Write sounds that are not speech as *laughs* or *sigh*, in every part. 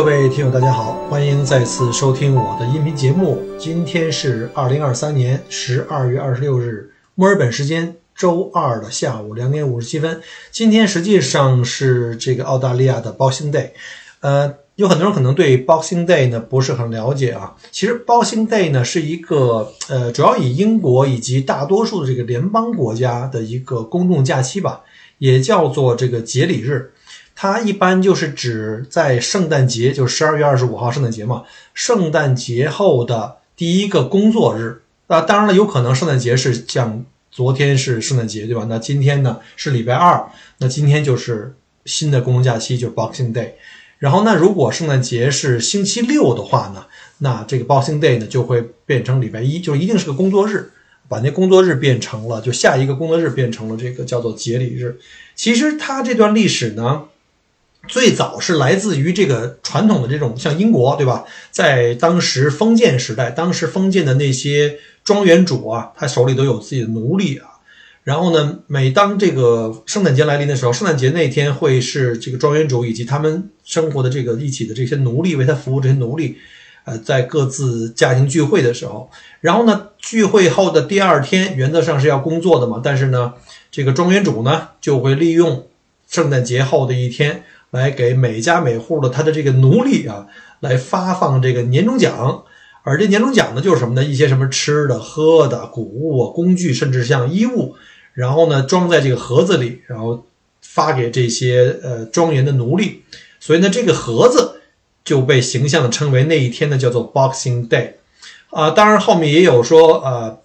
各位听友，大家好，欢迎再次收听我的音频节目。今天是二零二三年十二月二十六日，墨尔本时间周二的下午两点五十七分。今天实际上是这个澳大利亚的 Boxing Day。呃，有很多人可能对 Boxing Day 呢不是很了解啊。其实 Boxing Day 呢是一个呃，主要以英国以及大多数的这个联邦国家的一个公众假期吧，也叫做这个节礼日。它一般就是指在圣诞节，就是十二月二十五号圣诞节嘛。圣诞节后的第一个工作日啊，当然了，有可能圣诞节是像昨天是圣诞节，对吧？那今天呢是礼拜二，那今天就是新的公共假期，就 Boxing Day。然后那，如果圣诞节是星期六的话呢，那这个 Boxing Day 呢就会变成礼拜一，就一定是个工作日，把那工作日变成了就下一个工作日变成了这个叫做节礼日。其实它这段历史呢。最早是来自于这个传统的这种，像英国，对吧？在当时封建时代，当时封建的那些庄园主啊，他手里都有自己的奴隶啊。然后呢，每当这个圣诞节来临的时候，圣诞节那天会是这个庄园主以及他们生活的这个一起的这些奴隶为他服务，这些奴隶，呃，在各自家庭聚会的时候，然后呢，聚会后的第二天，原则上是要工作的嘛，但是呢，这个庄园主呢就会利用圣诞节后的一天。来给每家每户的他的这个奴隶啊，来发放这个年终奖，而这年终奖呢，就是什么呢？一些什么吃的、喝的、谷物啊、工具，甚至像衣物，然后呢，装在这个盒子里，然后发给这些呃庄园的奴隶。所以呢，这个盒子就被形象的称为那一天呢叫做 Boxing Day 啊。当然后面也有说，呃，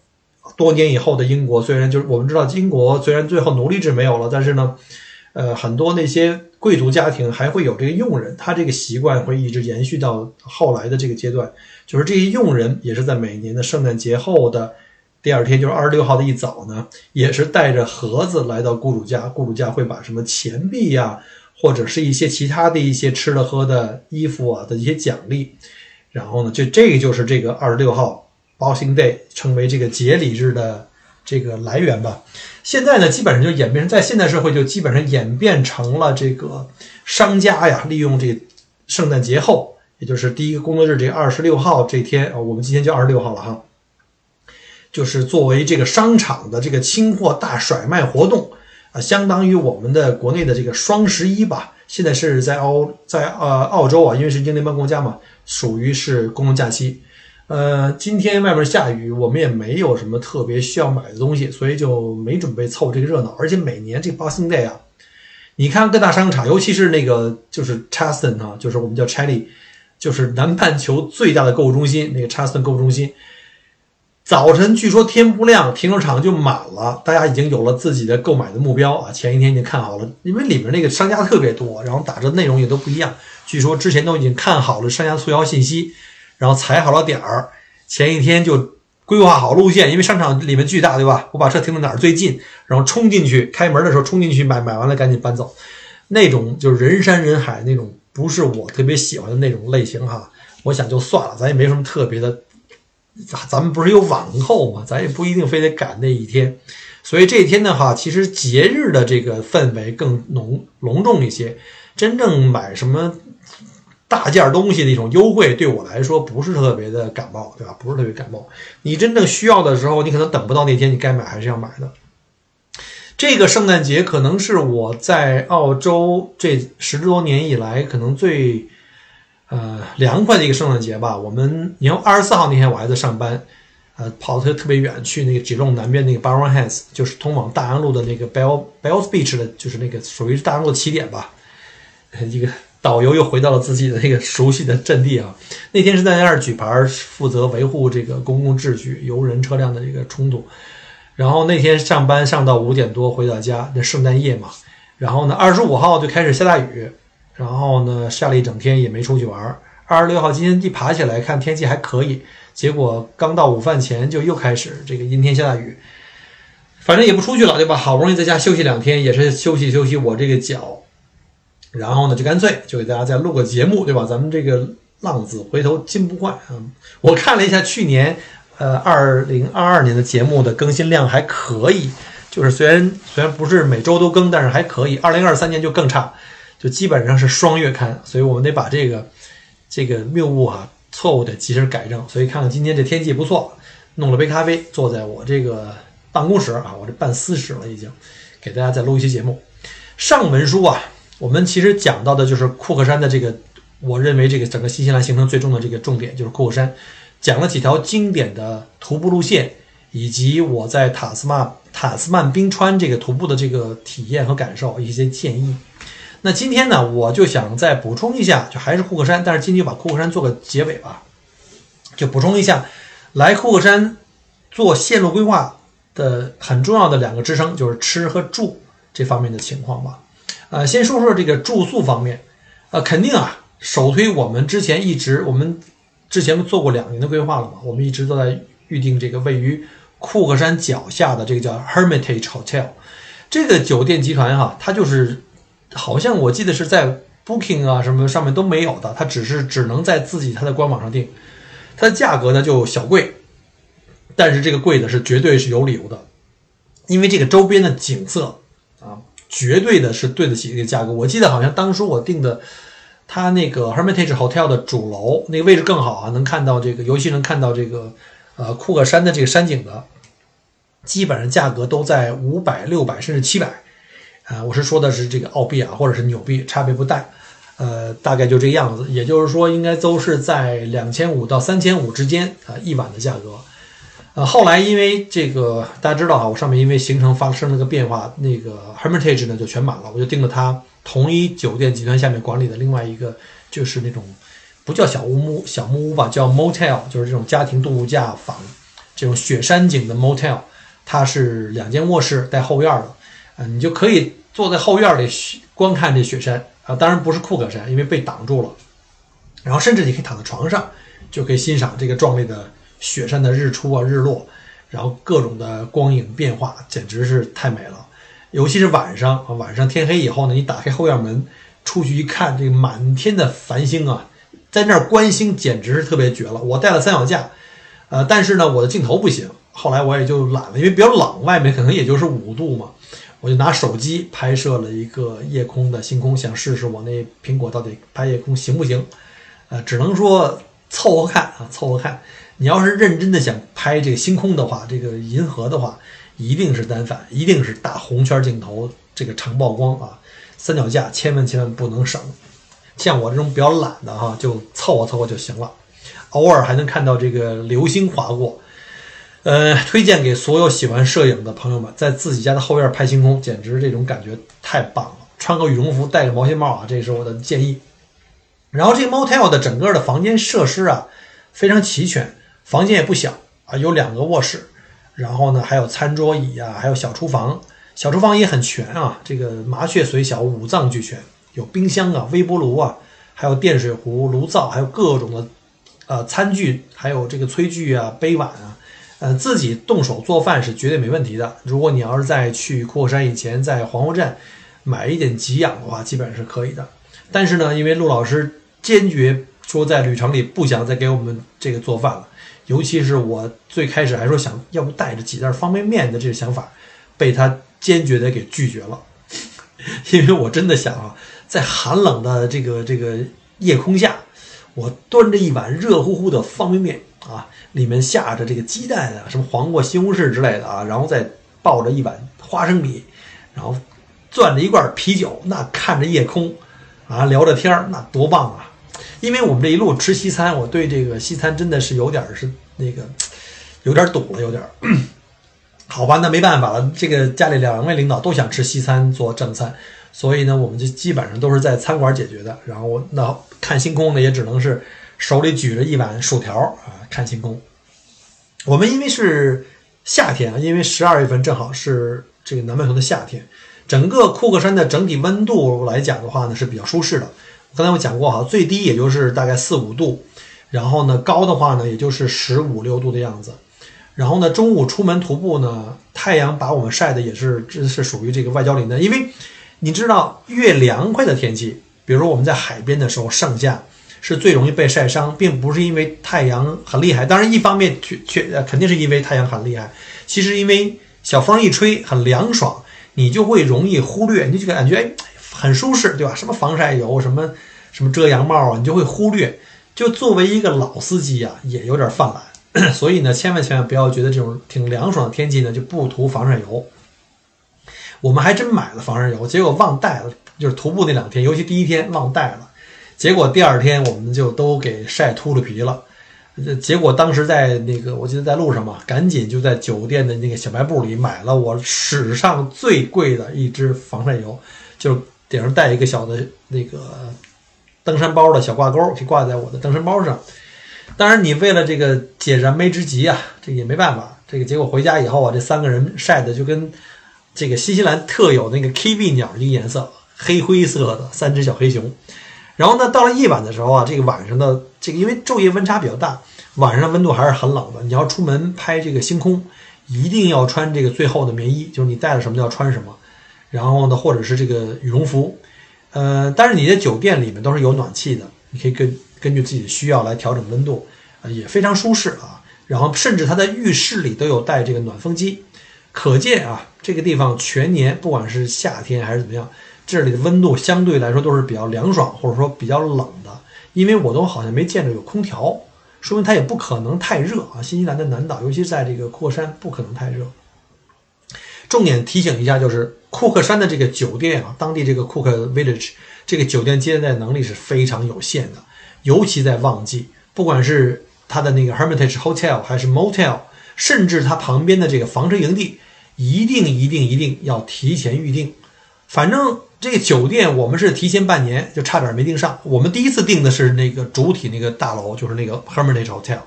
多年以后的英国，虽然就是我们知道英国虽然最后奴隶制没有了，但是呢。呃，很多那些贵族家庭还会有这个佣人，他这个习惯会一直延续到后来的这个阶段。就是这些佣人也是在每年的圣诞节后的第二天，就是二十六号的一早呢，也是带着盒子来到雇主家。雇主家会把什么钱币呀，或者是一些其他的一些吃的喝的、衣服啊的一些奖励，然后呢，就这个就是这个二十六号 Boxing Day 成为这个节礼日的这个来源吧。现在呢，基本上就演变成在现代社会就基本上演变成了这个商家呀，利用这圣诞节后，也就是第一个工作日这二十六号这天啊，我们今天就二十六号了哈，就是作为这个商场的这个清货大甩卖活动啊，相当于我们的国内的这个双十一吧。现在是在澳在呃澳洲啊，因为是英联邦国家嘛，属于是公共假期。呃，今天外面下雨，我们也没有什么特别需要买的东西，所以就没准备凑这个热闹。而且每年这个 Boxing Day 啊，你看各大商场，尤其是那个就是 Chasten 啊，就是我们叫 Chelly，就是南半球最大的购物中心，那个 Chasten 购物中心，早晨据说天不亮，停车场就满了，大家已经有了自己的购买的目标啊，前一天已经看好了，因为里面那个商家特别多，然后打折内容也都不一样，据说之前都已经看好了商家促销信息。然后踩好了点儿，前一天就规划好路线，因为商场里面巨大，对吧？我把车停到哪儿最近，然后冲进去，开门的时候冲进去买，买完了赶紧搬走。那种就是人山人海那种，不是我特别喜欢的那种类型哈。我想就算了，咱也没什么特别的，咱咱们不是有网购嘛，咱也不一定非得赶那一天。所以这一天的话，其实节日的这个氛围更浓隆重一些。真正买什么？大件东西的一种优惠，对我来说不是特别的感冒，对吧？不是特别感冒。你真正需要的时候，你可能等不到那天，你该买还是要买的。这个圣诞节可能是我在澳洲这十多年以来可能最呃凉快的一个圣诞节吧。我们你看二十四号那天我还在上班，呃，跑特特别远去那个吉隆南边那个 b a r o n Heads，就是通往大洋路的那个 Bell Bells Beach 的，就是那个属于大洋路的起点吧，一个。导游又回到了自己的那个熟悉的阵地啊！那天是在那儿举牌，负责维护这个公共秩序、游人车辆的这个冲突。然后那天上班上到五点多回到家，那圣诞夜嘛。然后呢，二十五号就开始下大雨，然后呢下了一整天也没出去玩。二十六号今天一爬起来看天气还可以，结果刚到午饭前就又开始这个阴天下大雨。反正也不出去了，对吧？好不容易在家休息两天，也是休息休息我这个脚。然后呢，就干脆就给大家再录个节目，对吧？咱们这个浪子回头金不换啊！我看了一下去年，呃，二零二二年的节目的更新量还可以，就是虽然虽然不是每周都更，但是还可以。二零二三年就更差，就基本上是双月刊，所以我们得把这个这个谬误哈错误得及时改正。所以看看今天这天气不错，弄了杯咖啡，坐在我这个办公室啊，我这办私室了已经，给大家再录一期节目。上文书啊。我们其实讲到的就是库克山的这个，我认为这个整个新西兰行程最重的这个重点就是库克山，讲了几条经典的徒步路线，以及我在塔斯曼塔斯曼冰川这个徒步的这个体验和感受，一些建议。那今天呢，我就想再补充一下，就还是库克山，但是今天就把库克山做个结尾吧，就补充一下，来库克山做线路规划的很重要的两个支撑，就是吃和住这方面的情况吧。呃，先说说这个住宿方面，呃，肯定啊，首推我们之前一直，我们之前做过两年的规划了嘛，我们一直都在预定这个位于库克山脚下的这个叫 Hermitage Hotel，这个酒店集团哈，它就是好像我记得是在 Booking 啊什么上面都没有的，它只是只能在自己它的官网上订，它的价格呢就小贵，但是这个贵的是绝对是有理由的，因为这个周边的景色。绝对的是对得起这个价格。我记得好像当初我订的，它那个 Hermitage Hotel 的主楼那个位置更好啊，能看到这个，尤其能看到这个，呃，库克山的这个山景的，基本上价格都在五百、六百甚至七百，啊，我是说的是这个澳币啊，或者是纽币，差别不大，呃，大概就这个样子。也就是说，应该都是在两千五到三千五之间啊，一晚的价格。呃，后来因为这个大家知道啊，我上面因为行程发生了个变化，那个 Hermitage 呢就全满了，我就订了它同一酒店集团下面管理的另外一个，就是那种不叫小屋木小木屋吧，叫 Motel，就是这种家庭度假房，这种雪山景的 Motel，它是两间卧室带后院的，啊，你就可以坐在后院里观看这雪山啊，当然不是库克山，因为被挡住了，然后甚至你可以躺在床上，就可以欣赏这个壮丽的。雪山的日出啊，日落，然后各种的光影变化，简直是太美了。尤其是晚上啊，晚上天黑以后呢，你打开后院门出去一看，这个满天的繁星啊，在那儿观星简直是特别绝了。我带了三脚架，呃，但是呢，我的镜头不行。后来我也就懒了，因为比较冷，外面可能也就是五度嘛，我就拿手机拍摄了一个夜空的星空，想试试我那苹果到底拍夜空行不行。呃，只能说凑合看啊，凑合看。你要是认真的想拍这个星空的话，这个银河的话，一定是单反，一定是大红圈镜头，这个长曝光啊，三脚架千万千万不能省。像我这种比较懒的哈，就凑合凑合就行了。偶尔还能看到这个流星划过，呃，推荐给所有喜欢摄影的朋友们，在自己家的后院拍星空，简直这种感觉太棒了。穿个羽绒服，戴个毛线帽啊，这是我的建议。然后这个 motel 的整个的房间设施啊，非常齐全。房间也不小啊，有两个卧室，然后呢还有餐桌椅啊，还有小厨房，小厨房也很全啊，这个麻雀虽小五脏俱全，有冰箱啊、微波炉啊，还有电水壶、炉灶，还有各种的呃餐具，还有这个炊具啊、杯碗啊，呃自己动手做饭是绝对没问题的。如果你要是在去库克山以前在黄河站买一点给养的话，基本上是可以的。但是呢，因为陆老师坚决说在旅程里不想再给我们这个做饭了。尤其是我最开始还说想要不带着几袋方便面的这个想法，被他坚决的给拒绝了。*laughs* 因为我真的想啊，在寒冷的这个这个夜空下，我端着一碗热乎乎的方便面啊，里面下着这个鸡蛋啊，什么黄瓜、西红柿之类的啊，然后再抱着一碗花生米，然后攥着一罐啤酒，那看着夜空啊，聊着天儿，那多棒啊！因为我们这一路吃西餐，我对这个西餐真的是有点是那个有点堵了，有点 *clears throat* 好吧，那没办法了。这个家里两位领导都想吃西餐做正餐，所以呢，我们就基本上都是在餐馆解决的。然后那看星空呢，也只能是手里举着一碗薯条啊看星空。我们因为是夏天啊，因为十二月份正好是这个南半球的夏天，整个库克山的整体温度来讲的话呢是比较舒适的。刚才我讲过哈，最低也就是大概四五度，然后呢，高的话呢，也就是十五六度的样子。然后呢，中午出门徒步呢，太阳把我们晒的也是，这是属于这个外焦里嫩。因为你知道，越凉快的天气，比如我们在海边的时候，盛夏是最容易被晒伤，并不是因为太阳很厉害。当然，一方面确确肯定是因为太阳很厉害，其实因为小风一吹很凉爽，你就会容易忽略，你就感觉哎很舒适，对吧？什么防晒油，什么什么遮阳帽啊，你就会忽略。就作为一个老司机啊，也有点犯懒。*clears throat* 所以呢，千万千万不要觉得这种挺凉爽的天气呢就不涂防晒油。我们还真买了防晒油，结果忘带了。就是徒步那两天，尤其第一天忘带了，结果第二天我们就都给晒秃噜皮了。结果当时在那个，我记得在路上嘛，赶紧就在酒店的那个小卖部里买了我史上最贵的一支防晒油，就是顶上带一个小的那个登山包的小挂钩，可以挂在我的登山包上。当然，你为了这个解燃眉之急啊，这也没办法。这个结果回家以后啊，这三个人晒的就跟这个新西兰特有那个 KB 鸟一个颜色，黑灰色的三只小黑熊。然后呢，到了夜晚的时候啊，这个晚上的这个因为昼夜温差比较大，晚上温度还是很冷的。你要出门拍这个星空，一定要穿这个最厚的棉衣，就是你带了什么就要穿什么。然后呢，或者是这个羽绒服，呃，但是你的酒店里面都是有暖气的，你可以根。根据自己的需要来调整温度，啊，也非常舒适啊。然后甚至它的浴室里都有带这个暖风机，可见啊，这个地方全年不管是夏天还是怎么样，这里的温度相对来说都是比较凉爽或者说比较冷的。因为我都好像没见着有空调，说明它也不可能太热啊。新西兰的南岛，尤其在这个库克山，不可能太热。重点提醒一下，就是库克山的这个酒店啊，当地这个库克 Village 这个酒店接待能力是非常有限的。尤其在旺季，不管是它的那个 Hermitage Hotel 还是 Motel，甚至它旁边的这个房车营地，一定一定一定要提前预定。反正这个酒店我们是提前半年就差点没订上。我们第一次订的是那个主体那个大楼，就是那个 Hermitage Hotel。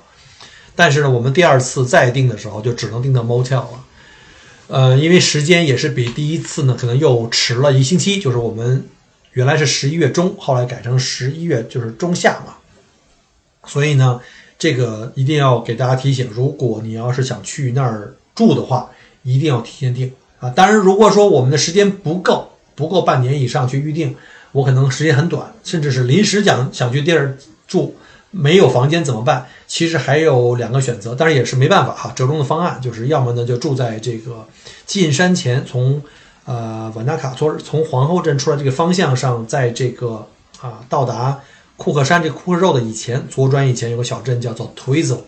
但是呢，我们第二次再订的时候就只能订到 Motel 了。呃，因为时间也是比第一次呢可能又迟了一星期，就是我们。原来是十一月中，后来改成十一月，就是中下嘛。所以呢，这个一定要给大家提醒：如果你要是想去那儿住的话，一定要提前订啊。当然，如果说我们的时间不够，不够半年以上去预定，我可能时间很短，甚至是临时想想去地儿住，没有房间怎么办？其实还有两个选择，但是也是没办法哈。折中的方案就是，要么呢就住在这个进山前从。呃，瓦纳卡从从皇后镇出来这个方向上，在这个啊到达库克山这库克肉的以前，左转以前有个小镇叫做图伊佐。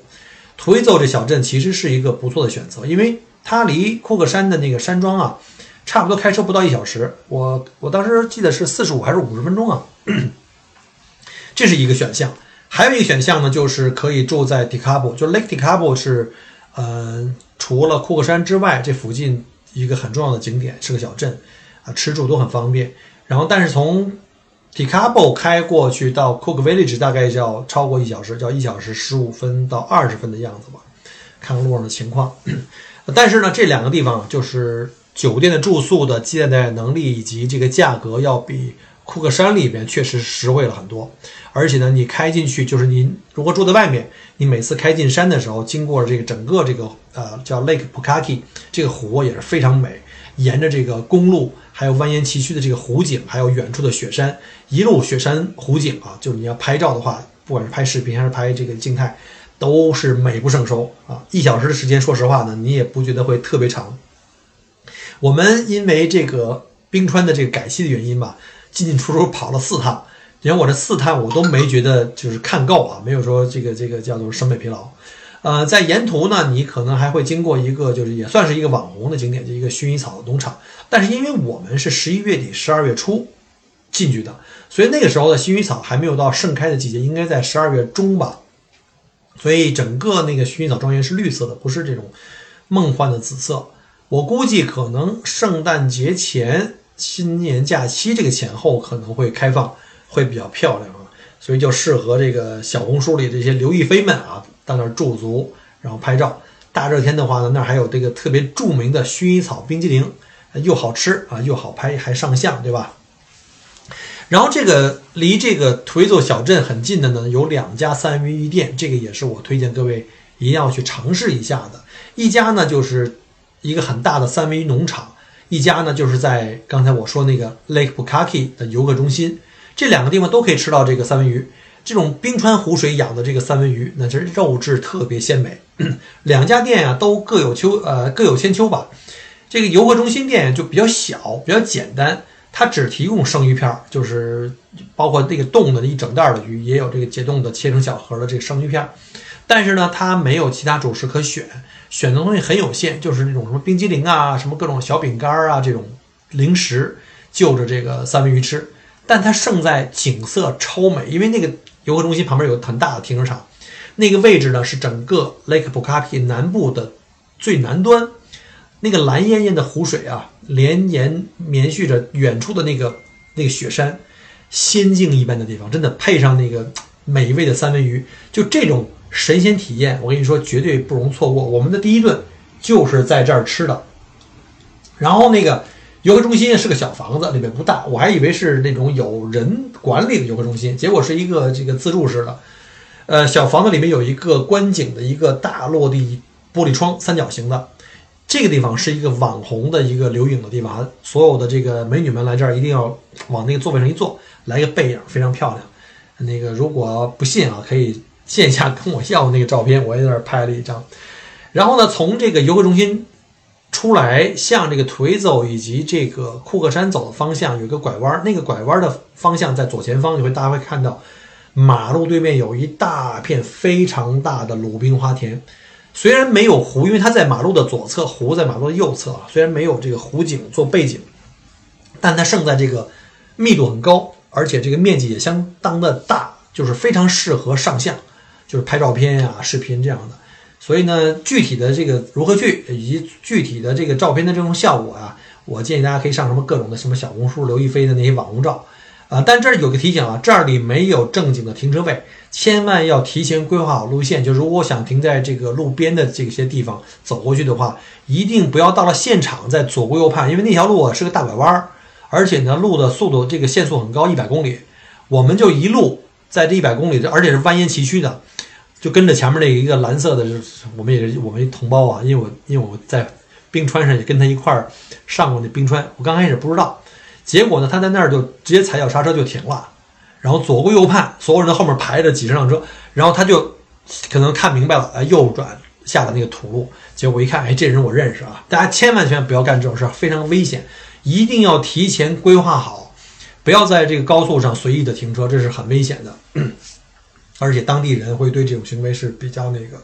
图伊佐这小镇其实是一个不错的选择，因为它离库克山的那个山庄啊，差不多开车不到一小时。我我当时记得是四十五还是五十分钟啊？这是一个选项。还有一个选项呢，就是可以住在迪卡布，就 Lake 迪卡布是，呃，除了库克山之外，这附近。一个很重要的景点是个小镇，啊，吃住都很方便。然后，但是从 d i c a b o 开过去到 Cook Village 大概要超过一小时，叫一小时十五分到二十分的样子吧，看看路上的情况。*clears throat* 但是呢，这两个地方就是酒店的住宿的接待能力以及这个价格要比库克山里边确实实惠了很多。而且呢，你开进去就是你如果住在外面，你每次开进山的时候，经过这个整个这个呃叫 Lake Pukaki 这个湖也是非常美，沿着这个公路，还有蜿蜒崎岖的这个湖景，还有远处的雪山，一路雪山湖景啊，就是你要拍照的话，不管是拍视频还是拍这个静态，都是美不胜收啊！一小时的时间，说实话呢，你也不觉得会特别长。我们因为这个冰川的这个改期的原因吧，进进出出跑了四趟。连我这四趟我都没觉得就是看够啊，没有说这个这个叫做审美疲劳。呃，在沿途呢，你可能还会经过一个就是也算是一个网红的景点，就一个薰衣草的农场。但是因为我们是十一月底、十二月初进去的，所以那个时候的薰衣草还没有到盛开的季节，应该在十二月中吧。所以整个那个薰衣草庄园是绿色的，不是这种梦幻的紫色。我估计可能圣诞节前、新年假期这个前后可能会开放。会比较漂亮啊，所以就适合这个小红书里这些刘亦菲们啊，到那儿驻足，然后拍照。大热天的话呢，那儿还有这个特别著名的薰衣草冰激凌，又好吃啊，又好拍，还上相，对吧？然后这个离这个颓走小镇很近的呢，有两家三文鱼店，这个也是我推荐各位一定要去尝试一下的。一家呢就是一个很大的三文鱼农场，一家呢就是在刚才我说那个 Lake Bukaki 的游客中心，这两个地方都可以吃到这个三文鱼。这种冰川湖水养的这个三文鱼，那这肉质特别鲜美。*clears throat* 两家店呀都各有秋呃各有千秋吧。这个游客中心店就比较小，比较简单。它只提供生鱼片，就是包括那个冻的一整袋的鱼，也有这个解冻的切成小盒的这个生鱼片。但是呢，它没有其他主食可选，选择东西很有限，就是那种什么冰激凌啊、什么各种小饼干啊这种零食，就着这个三文鱼吃。但它胜在景色超美，因为那个游客中心旁边有很大的停车场，那个位置呢是整个 Lake Bukapi 南部的最南端。那个蓝艳艳的湖水啊，连延绵续着远处的那个那个雪山，仙境一般的地方，真的配上那个美味的三文鱼，就这种神仙体验，我跟你说绝对不容错过。我们的第一顿就是在这儿吃的。然后那个游客中心是个小房子，里面不大，我还以为是那种有人管理的游客中心，结果是一个这个自助式的。呃，小房子里面有一个观景的一个大落地玻璃窗，三角形的。这个地方是一个网红的一个留影的地方，所有的这个美女们来这儿一定要往那个座位上一坐，来一个背影，非常漂亮。那个如果不信啊，可以线下跟我要那个照片，我也在那儿拍了一张。然后呢，从这个游客中心出来，向这个腿走以及这个库克山走的方向有一个拐弯，那个拐弯的方向在左前方，你会大家会看到马路对面有一大片非常大的鲁冰花田。虽然没有湖，因为它在马路的左侧，湖在马路的右侧啊。虽然没有这个湖景做背景，但它胜在这个密度很高，而且这个面积也相当的大，就是非常适合上相，就是拍照片呀、视频这样的。所以呢，具体的这个如何去，以及具体的这个照片的这种效果啊，我建议大家可以上什么各种的什么小红书、刘亦菲的那些网红照。啊，但这儿有个提醒啊，这里没有正经的停车位，千万要提前规划好路线。就如果想停在这个路边的这些地方走过去的话，一定不要到了现场再左顾右盼，因为那条路啊是个大拐弯儿，而且呢路的速度这个限速很高，一百公里，我们就一路在这一百公里，而且是蜿蜒崎岖的，就跟着前面那一个蓝色的，就是我们也是我们一同胞啊，因为我因为我在冰川上也跟他一块儿上过那冰川，我刚开始不知道。结果呢，他在那儿就直接踩脚刹车就停了，然后左顾右盼，所有人在后面排着几十辆车，然后他就可能看明白了，哎，右转下了那个土路。结果一看，哎，这人我认识啊！大家千万千万不要干这种事，非常危险，一定要提前规划好，不要在这个高速上随意的停车，这是很危险的。而且当地人会对这种行为是比较那个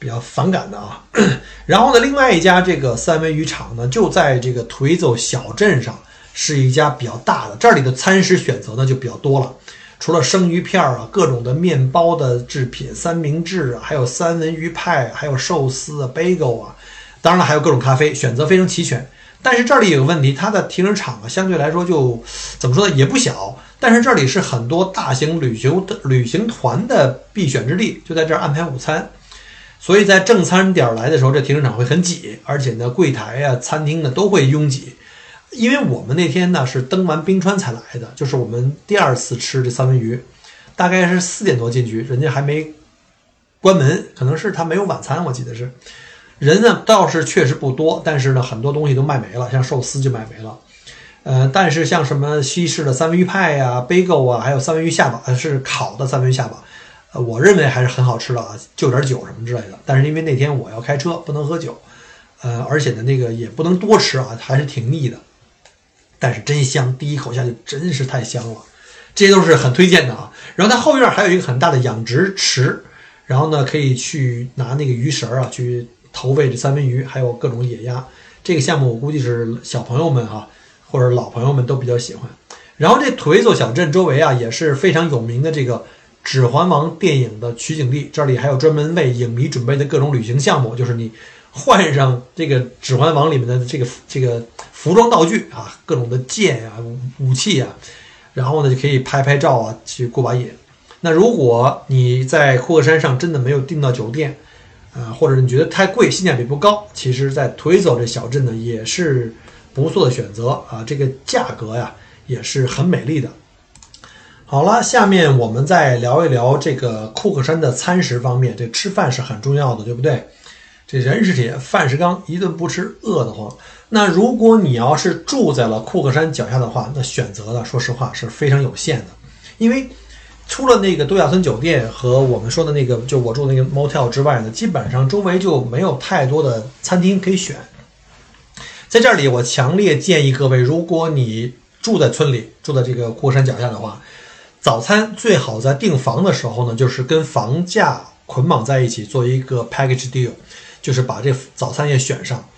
比较反感的啊。*coughs* 然后呢，另外一家这个三文鱼场呢，就在这个颓走小镇上。是一家比较大的，这里的餐食选择呢就比较多了，除了生鱼片儿啊，各种的面包的制品、三明治啊，还有三文鱼派，还有寿司啊、bagel 啊，当然了，还有各种咖啡，选择非常齐全。但是这里有个问题，它的停车场啊，相对来说就怎么说呢，也不小。但是这里是很多大型旅游的旅行团的必选之地，就在这儿安排午餐。所以在正餐点来的时候，这停车场会很挤，而且呢，柜台啊、餐厅呢都会拥挤。因为我们那天呢是登完冰川才来的，就是我们第二次吃这三文鱼，大概是四点多进去，人家还没关门，可能是他没有晚餐，我记得是。人呢倒是确实不多，但是呢很多东西都卖没了，像寿司就卖没了。呃，但是像什么西式的三文鱼派呀、bagel 啊，还有三文鱼下巴，是烤的三文鱼下巴，呃，我认为还是很好吃的啊，就点酒什么之类的。但是因为那天我要开车，不能喝酒，呃，而且呢那个也不能多吃啊，还是挺腻的。但是真香，第一口下去真是太香了，这些都是很推荐的啊。然后它后院还有一个很大的养殖池，然后呢可以去拿那个鱼食啊去投喂这三文鱼，还有各种野鸭。这个项目我估计是小朋友们哈或者老朋友们都比较喜欢。然后这颓走小镇周围啊也是非常有名的这个《指环王》电影的取景地，这里还有专门为影迷准备的各种旅行项目，就是你。换上这个《指环王》里面的这个这个服装道具啊，各种的剑啊、武器啊，然后呢就可以拍拍照啊，去过把瘾。那如果你在库克山上真的没有订到酒店，啊，或者你觉得太贵，性价比不高，其实，在颓走这小镇呢也是不错的选择啊。这个价格呀也是很美丽的。好了，下面我们再聊一聊这个库克山的餐食方面。这吃饭是很重要的，对不对？这人是铁，饭是钢，一顿不吃饿得慌。那如果你要是住在了库克山脚下的话，那选择的说实话是非常有限的，因为除了那个度假村酒店和我们说的那个就我住的那个 motel 之外呢，基本上周围就没有太多的餐厅可以选。在这里，我强烈建议各位，如果你住在村里，住在这个库克山脚下的话，早餐最好在订房的时候呢，就是跟房价捆绑在一起，做一个 package deal，就是把这早餐也选上。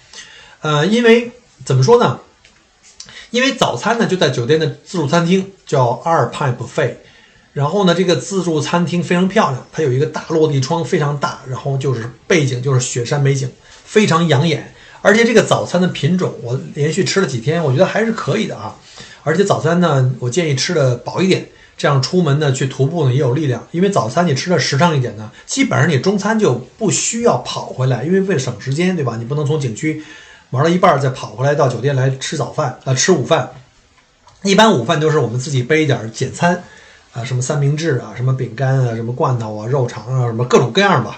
呃，因为怎么说呢？因为早餐呢就在酒店的自助餐厅，叫阿尔派 buffet。然后呢，这个自助餐厅非常漂亮，它有一个大落地窗，非常大，然后就是背景就是雪山美景，非常养眼。而且这个早餐的品种，我连续吃了几天，我觉得还是可以的啊。而且早餐呢，我建议吃的饱一点。这样出门呢，去徒步呢也有力量，因为早餐你吃的时尚一点呢，基本上你中餐就不需要跑回来，因为为了省时间，对吧？你不能从景区玩了一半再跑回来到酒店来吃早饭啊，吃午饭。一般午饭都是我们自己备一点简餐啊，什么三明治啊，什么饼干啊，什么罐头啊，肉肠啊，什么各种各样吧。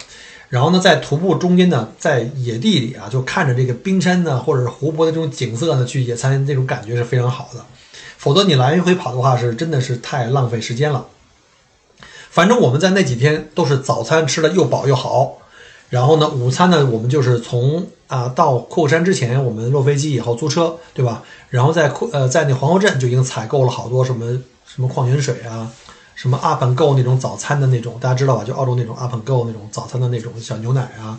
然后呢，在徒步中间呢，在野地里啊，就看着这个冰山呢，或者是湖泊的这种景色呢，去野餐，这种感觉是非常好的。否则你来回跑的话，是真的是太浪费时间了。反正我们在那几天都是早餐吃的又饱又好，然后呢，午餐呢，我们就是从啊到库山之前，我们落飞机以后租车，对吧？然后在库呃在那皇后镇就已经采购了好多什么什么矿泉水啊，什么 Up and Go 那种早餐的那种，大家知道吧？就澳洲那种 Up and Go 那种早餐的那种小牛奶啊，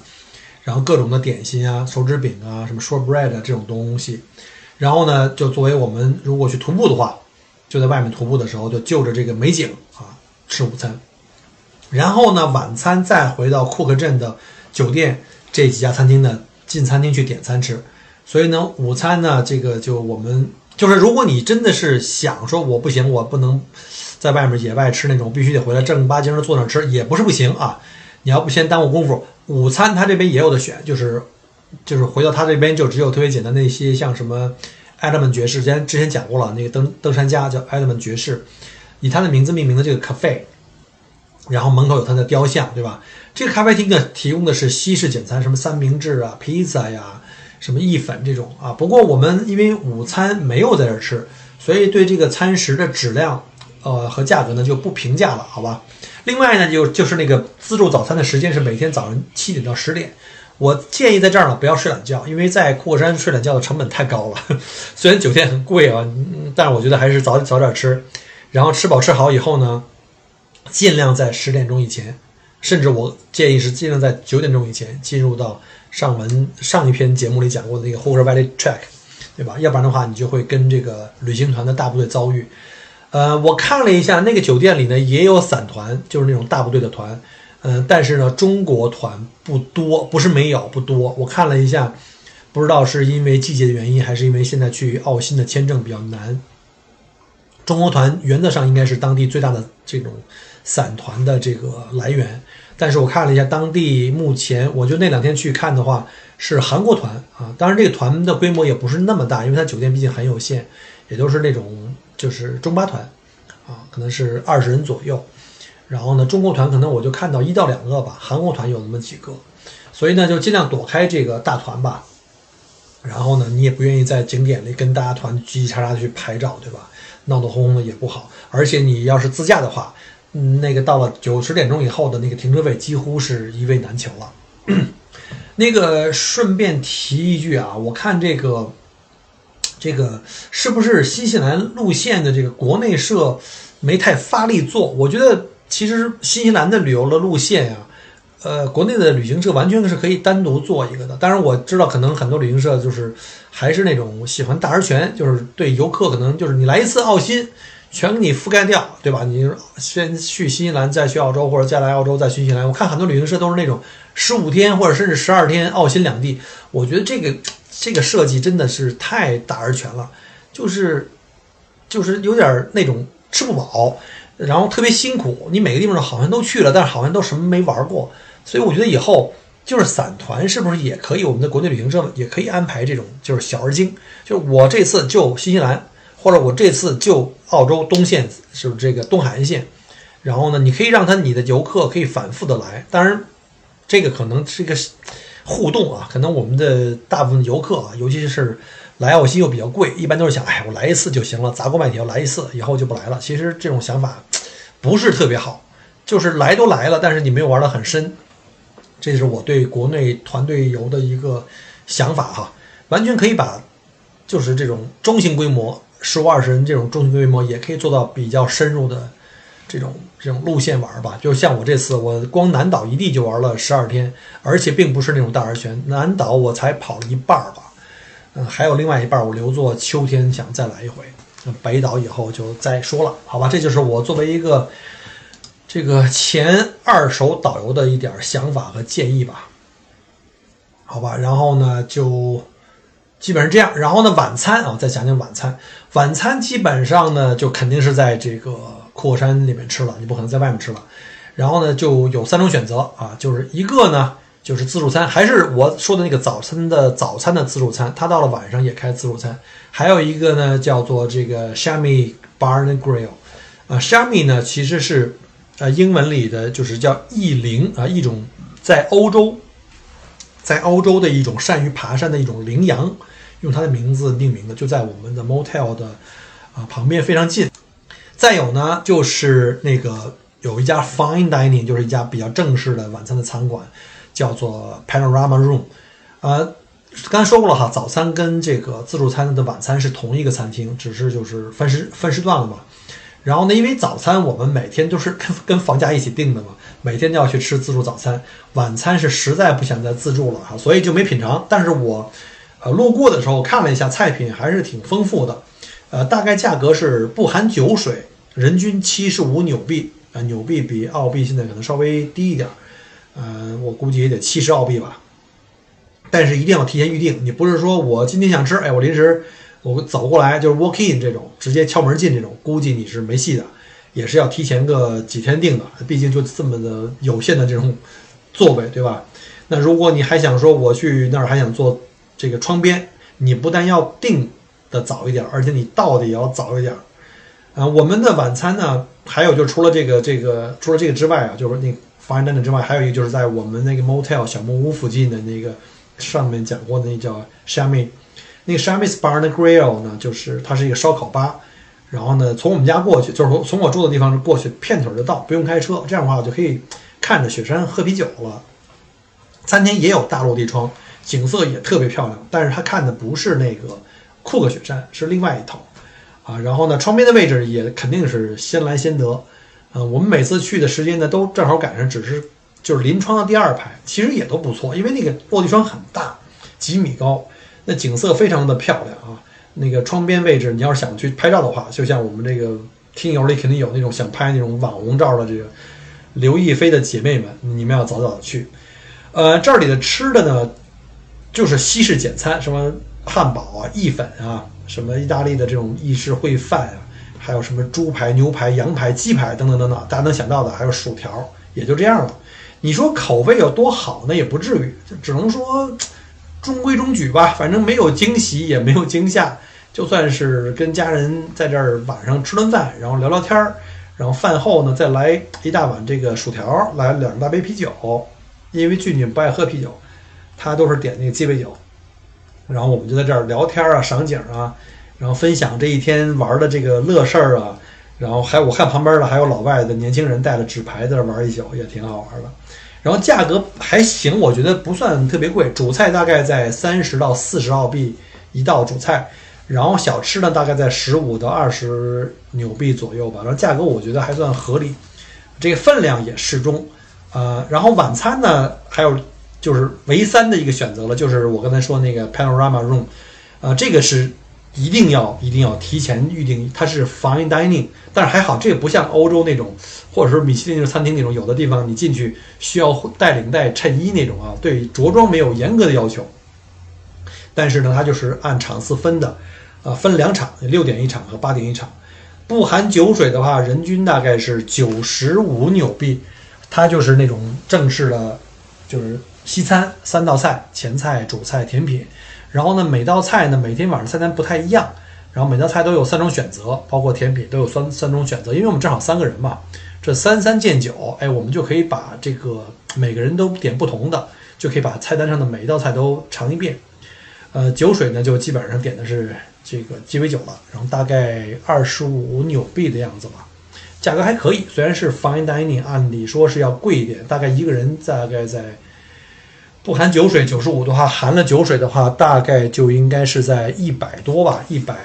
然后各种的点心啊，手指饼啊，什么 shortbread 这种东西。然后呢，就作为我们如果去徒步的话，就在外面徒步的时候，就就着这个美景啊吃午餐。然后呢，晚餐再回到库克镇的酒店这几家餐厅呢，进餐厅去点餐吃。所以呢，午餐呢，这个就我们就是，如果你真的是想说我不行，我不能在外面野外吃那种，必须得回来正儿八经的坐那吃，也不是不行啊。你要不先耽误功夫，午餐他这边也有的选，就是。就是回到他这边，就只有特别简单的一些，像什么艾德曼爵士，之前之前讲过了，那个登登山家叫艾德曼爵士，以他的名字命名的这个 cafe，然后门口有他的雕像，对吧？这个咖啡厅呢，提供的是西式简餐，什么三明治啊、披萨呀、什么意粉这种啊。不过我们因为午餐没有在这吃，所以对这个餐食的质量，呃和价格呢就不评价了，好吧？另外呢，就就是那个自助早餐的时间是每天早上七点到十点。我建议在这儿呢不要睡懒觉，因为在库克山睡懒觉的成本太高了。*laughs* 虽然酒店很贵啊，但是我觉得还是早早点吃，然后吃饱吃好以后呢，尽量在十点钟以前，甚至我建议是尽量在九点钟以前进入到上文上一篇节目里讲过的那个 Hooker Valley Track，对吧？要不然的话，你就会跟这个旅行团的大部队遭遇。呃，我看了一下那个酒店里呢也有散团，就是那种大部队的团。嗯，但是呢，中国团不多，不是没有，不多。我看了一下，不知道是因为季节的原因，还是因为现在去澳新的签证比较难。中国团原则上应该是当地最大的这种散团的这个来源，但是我看了一下，当地目前，我就那两天去看的话，是韩国团啊。当然，这个团的规模也不是那么大，因为它酒店毕竟很有限，也都是那种就是中巴团啊，可能是二十人左右。然后呢，中国团可能我就看到一到两个吧，韩国团有那么几个，所以呢就尽量躲开这个大团吧。然后呢，你也不愿意在景点里跟大家团叽叽喳喳去拍照，对吧？闹闹哄哄的也不好。而且你要是自驾的话，嗯，那个到了九十点钟以后的那个停车位几乎是一位难求了。*coughs* 那个顺便提一句啊，我看这个这个是不是新西兰路线的这个国内社没太发力做？我觉得。其实新西兰的旅游的路线呀，呃，国内的旅行社完全是可以单独做一个的。当然我知道，可能很多旅行社就是还是那种喜欢大而全，就是对游客可能就是你来一次澳新，全给你覆盖掉，对吧？你先去新西兰，再去澳洲，或者再来澳洲再去新西兰。我看很多旅行社都是那种十五天或者甚至十二天澳新两地。我觉得这个这个设计真的是太大而全了，就是就是有点那种吃不饱。然后特别辛苦，你每个地方好像都去了，但是好像都什么没玩过，所以我觉得以后就是散团是不是也可以？我们的国内旅行社也可以安排这种，就是小而精，就是我这次就新西兰，或者我这次就澳洲东线就是这个东海岸线，然后呢，你可以让他你的游客可以反复的来，当然这个可能是一个互动啊，可能我们的大部分游客啊，尤其是来澳西又比较贵，一般都是想，哎，我来一次就行了，砸锅卖铁要来一次，以后就不来了。其实这种想法不是特别好，就是来都来了，但是你没有玩得很深，这是我对国内团队游的一个想法哈，完全可以把就是这种中型规模十五二十人这种中型规模也可以做到比较深入的这种这种路线玩吧。就像我这次，我光南岛一地就玩了十二天，而且并不是那种大而全，南岛我才跑了一半儿吧。嗯，还有另外一半我留作秋天想再来一回。北岛以后就再说了，好吧？这就是我作为一个这个前二手导游的一点想法和建议吧。好吧，然后呢就基本上这样。然后呢晚餐啊，再讲讲晚餐。晚餐基本上呢就肯定是在这个阔山里面吃了，你不可能在外面吃了。然后呢就有三种选择啊，就是一个呢。就是自助餐，还是我说的那个早餐的早餐的自助餐，它到了晚上也开自助餐。还有一个呢，叫做这个 Shami Bar and Grill，啊，Shami 呢其实是呃英文里的就是叫异灵啊，一种在欧洲，在欧洲的一种善于爬山的一种羚羊，用它的名字命名的，就在我们的 Motel 的啊旁边非常近。再有呢，就是那个有一家 Fine Dining，就是一家比较正式的晚餐的餐馆。叫做 Panorama Room，呃，刚才说过了哈，早餐跟这个自助餐的晚餐是同一个餐厅，只是就是分时分时段了嘛。然后呢，因为早餐我们每天都是 *laughs* 跟跟房价一起订的嘛，每天都要去吃自助早餐。晚餐是实在不想再自助了哈，所以就没品尝。但是我呃路过的时候看了一下菜品，还是挺丰富的。呃，大概价格是不含酒水，人均七十五纽币啊，纽币比澳币现在可能稍微低一点。嗯，我估计也得七十澳币吧，但是一定要提前预定。你不是说我今天想吃，哎，我临时我走过来就是 walk in 这种直接敲门进这种，估计你是没戏的，也是要提前个几天订的。毕竟就这么的有限的这种座位，对吧？那如果你还想说我去那儿还想坐这个窗边，你不但要订的早一点，而且你到的也要早一点。啊，我们的晚餐呢，还有就是除了这个这个除了这个之外啊，就是那个。Fine dining 之外，还有一个就是在我们那个 motel 小木屋附近的那个上面讲过的那叫 Shami，那个 Shami's Bar and Grill 呢，就是它是一个烧烤吧。然后呢，从我们家过去，就是从从我住的地方过去，片腿就到，不用开车。这样的话，我就可以看着雪山喝啤酒了。餐厅也有大落地窗，景色也特别漂亮。但是它看的不是那个库克雪山，是另外一套啊。然后呢，窗边的位置也肯定是先来先得。呃，我们每次去的时间呢，都正好赶上，只是就是临窗的第二排，其实也都不错，因为那个落地窗很大，几米高，那景色非常的漂亮啊。那个窗边位置，你要是想去拍照的话，就像我们这个听友里肯定有那种想拍那种网红照的这个刘亦菲的姐妹们，你们要早早的去。呃，这里的吃的呢，就是西式简餐，什么汉堡啊、意粉啊，什么意大利的这种意式烩饭啊。还有什么猪排、牛排、羊排、鸡排等等等等，大家能想到的，还有薯条，也就这样了。你说口味有多好呢？也不至于，就只能说中规中矩吧。反正没有惊喜，也没有惊吓，就算是跟家人在这儿晚上吃顿饭，然后聊聊天儿，然后饭后呢再来一大碗这个薯条，来两大杯啤酒。因为俊俊不爱喝啤酒，他都是点那个鸡尾酒。然后我们就在这儿聊天啊，赏景啊。然后分享这一天玩的这个乐事儿啊，然后还我看旁边的还有老外的年轻人带着纸牌在那玩一宿，也挺好玩的。然后价格还行，我觉得不算特别贵，主菜大概在三十到四十澳币一道主菜，然后小吃呢大概在十五到二十纽币左右吧。然后价格我觉得还算合理，这个分量也适中。呃，然后晚餐呢还有就是唯三的一个选择了，就是我刚才说那个 Panorama Room，呃，这个是。一定要一定要提前预定，它是 fine dining，但是还好，这个不像欧洲那种，或者说米其林餐厅那种，有的地方你进去需要带领带衬衣那种啊，对着装没有严格的要求。但是呢，它就是按场次分的，啊，分两场，六点一场和八点一场，不含酒水的话，人均大概是九十五纽币，它就是那种正式的，就是西餐，三道菜，前菜、主菜、甜品。然后呢，每道菜呢，每天晚上菜单不太一样，然后每道菜都有三种选择，包括甜品都有三三种选择。因为我们正好三个人嘛，这三三见九，哎，我们就可以把这个每个人都点不同的，就可以把菜单上的每一道菜都尝一遍。呃，酒水呢就基本上点的是这个鸡尾酒了，然后大概二十五纽币的样子吧，价格还可以。虽然是 fine dining，按理说是要贵一点，大概一个人大概在。不含酒水九十五的话，含了酒水的话，大概就应该是在一百多吧，一百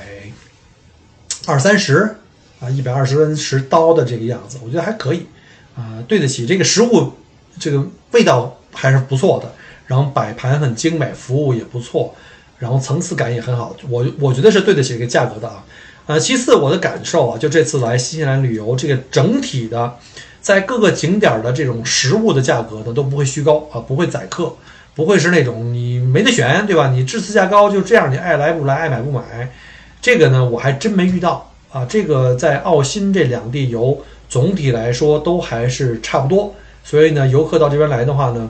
二三十啊，一百二十十刀的这个样子，我觉得还可以啊，对得起这个食物，这个味道还是不错的，然后摆盘很精美，服务也不错，然后层次感也很好，我我觉得是对得起这个价格的啊。呃，其次我的感受啊，就这次来新西兰旅游，这个整体的。在各个景点的这种食物的价格呢都不会虚高啊，不会宰客，不会是那种你没得选，对吧？你质次价高就这样，你爱来不来，爱买不买。这个呢，我还真没遇到啊。这个在澳新这两地游，总体来说都还是差不多。所以呢，游客到这边来的话呢，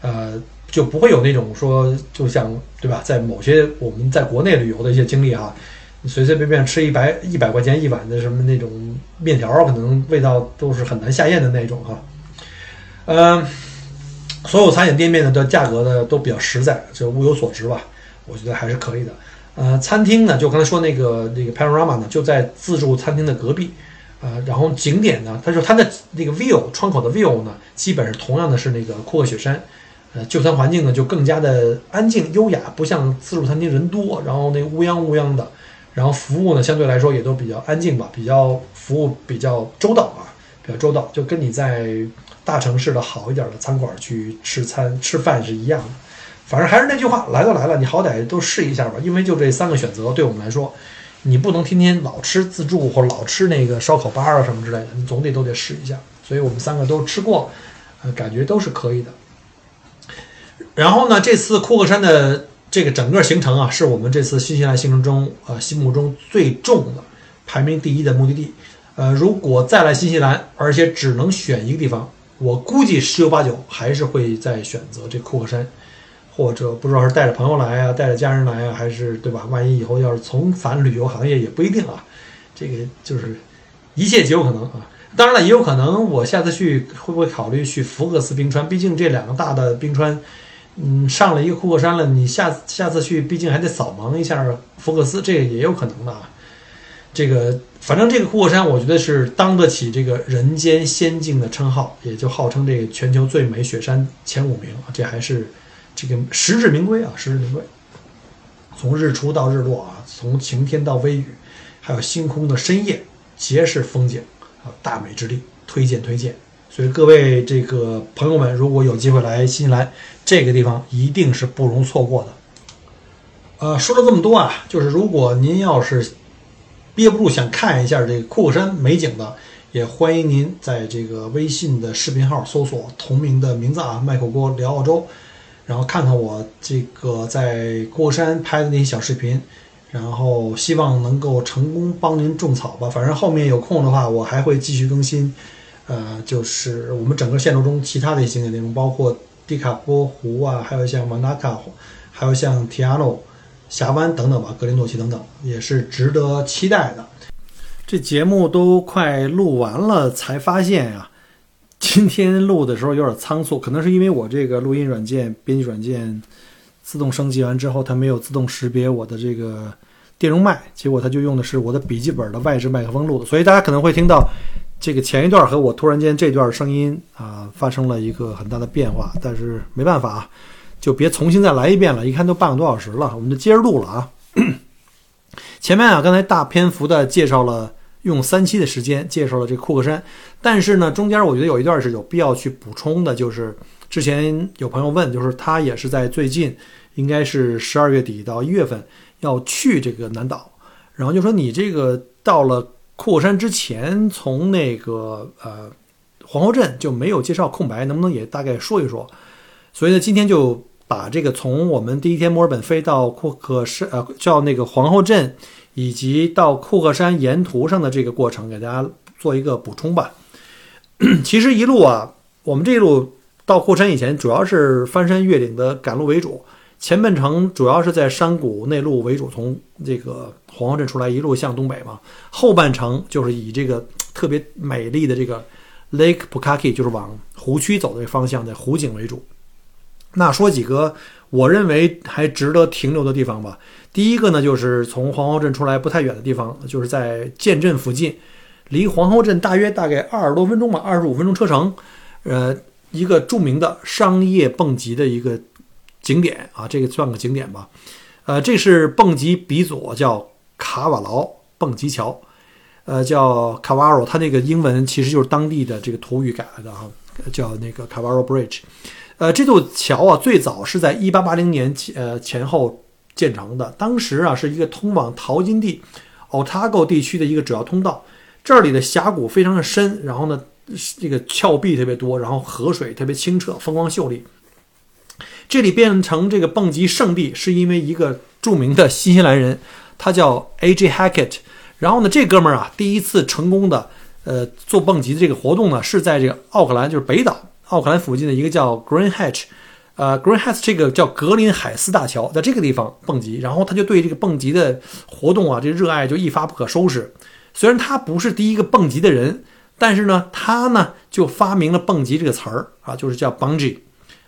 呃，就不会有那种说，就像对吧，在某些我们在国内旅游的一些经历哈。你随随便便吃一百一百块钱一碗的什么那种面条，可能味道都是很难下咽的那种哈。嗯，所有餐饮店面呢的价格呢都比较实在，就物有所值吧，我觉得还是可以的。呃，餐厅呢，就刚才说那个那个 Panorama 呢，就在自助餐厅的隔壁。呃，然后景点呢，它就它的那个 view 窗口的 view 呢，基本是同样的是那个库克雪山。呃，就餐环境呢就更加的安静优雅，不像自助餐厅人多，然后那乌泱乌泱的。然后服务呢，相对来说也都比较安静吧，比较服务比较周到啊，比较周到，就跟你在大城市的好一点的餐馆去吃餐吃饭是一样的。反正还是那句话，来都来了，你好歹都试一下吧。因为就这三个选择，对我们来说，你不能天天老吃自助或老吃那个烧烤吧啊什么之类的，你总得都得试一下。所以我们三个都吃过，呃，感觉都是可以的。然后呢，这次库克山的。这个整个行程啊，是我们这次新西兰行程中，呃，心目中最重的，排名第一的目的地。呃，如果再来新西兰，而且只能选一个地方，我估计十有八九还是会再选择这库克山，或者不知道是带着朋友来啊，带着家人来啊，还是对吧？万一以后要是重返旅游行业也不一定啊。这个就是一切皆有可能啊。当然了，也有可能我下次去会不会考虑去福克斯冰川？毕竟这两个大的冰川。嗯，上了一个库克山了，你下下次去，毕竟还得扫盲一下福克斯，这个也有可能的啊。这个反正这个库克山，我觉得是当得起这个人间仙境的称号，也就号称这个全球最美雪山前五名，这还是这个实至名归啊，实至名归。从日出到日落啊，从晴天到微雨，还有星空的深夜，皆是风景啊，大美之地，推荐推荐。所以各位这个朋友们，如果有机会来新西兰，这个地方一定是不容错过的。呃，说了这么多啊，就是如果您要是憋不住想看一下这个库克山美景的，也欢迎您在这个微信的视频号搜索同名的名字啊，麦克锅聊澳洲，然后看看我这个在库克山拍的那些小视频，然后希望能够成功帮您种草吧。反正后面有空的话，我还会继续更新。呃，就是我们整个线路中其他的一些景点内容，包括迪卡波湖啊，还有像马纳卡，还有像提亚诺峡湾等等吧，格林诺奇等等，也是值得期待的。这节目都快录完了，才发现呀，今天录的时候有点仓促，可能是因为我这个录音软件、编辑软件自动升级完之后，它没有自动识别我的这个电容麦，结果它就用的是我的笔记本的外置麦克风录的，所以大家可能会听到。这个前一段和我突然间这段声音啊发生了一个很大的变化，但是没办法啊，就别重新再来一遍了。一看都半个多小时了，我们就接着录了啊。*clears throat* 前面啊，刚才大篇幅的介绍了，用三期的时间介绍了这库克山，但是呢，中间我觉得有一段是有必要去补充的，就是之前有朋友问，就是他也是在最近，应该是十二月底到一月份要去这个南岛，然后就说你这个到了。库克山之前从那个呃皇后镇就没有介绍空白，能不能也大概说一说？所以呢，今天就把这个从我们第一天墨尔本飞到库克山呃叫那个皇后镇，以及到库克山沿途上的这个过程给大家做一个补充吧。*coughs* 其实一路啊，我们这一路到库克山以前主要是翻山越岭的赶路为主，前半程主要是在山谷内陆为主，从这个皇后镇出来一路向东北嘛。后半程就是以这个特别美丽的这个 Lake Pukaki，就是往湖区走的方向的湖景为主。那说几个我认为还值得停留的地方吧。第一个呢，就是从皇后镇出来不太远的地方，就是在建镇附近，离皇后镇大约大概二十多分钟吧，二十五分钟车程。呃，一个著名的商业蹦极的一个景点啊，这个算个景点吧。呃，这是蹦极鼻祖，叫卡瓦劳蹦极桥，呃，叫卡瓦罗，它那个英文其实就是当地的这个土语改来的啊，叫那个卡瓦罗 Bridge。呃，这座桥啊，最早是在1880年前呃前后建成的。当时啊，是一个通往淘金地 Otago 地区的一个主要通道。这里的峡谷非常的深，然后呢，这个峭壁特别多，然后河水特别清澈，风光秀丽。这里变成这个蹦极圣地，是因为一个著名的新西兰人，他叫 A.J. Hackett。然后呢，这哥们儿啊，第一次成功的呃做蹦极的这个活动呢，是在这个奥克兰，就是北岛。奥克兰附近的一个叫 Green Hatch，呃，Green Hatch 这个叫格林海斯大桥，在这个地方蹦极，然后他就对这个蹦极的活动啊，这热爱就一发不可收拾。虽然他不是第一个蹦极的人，但是呢，他呢就发明了蹦极这个词儿啊，就是叫 bungee，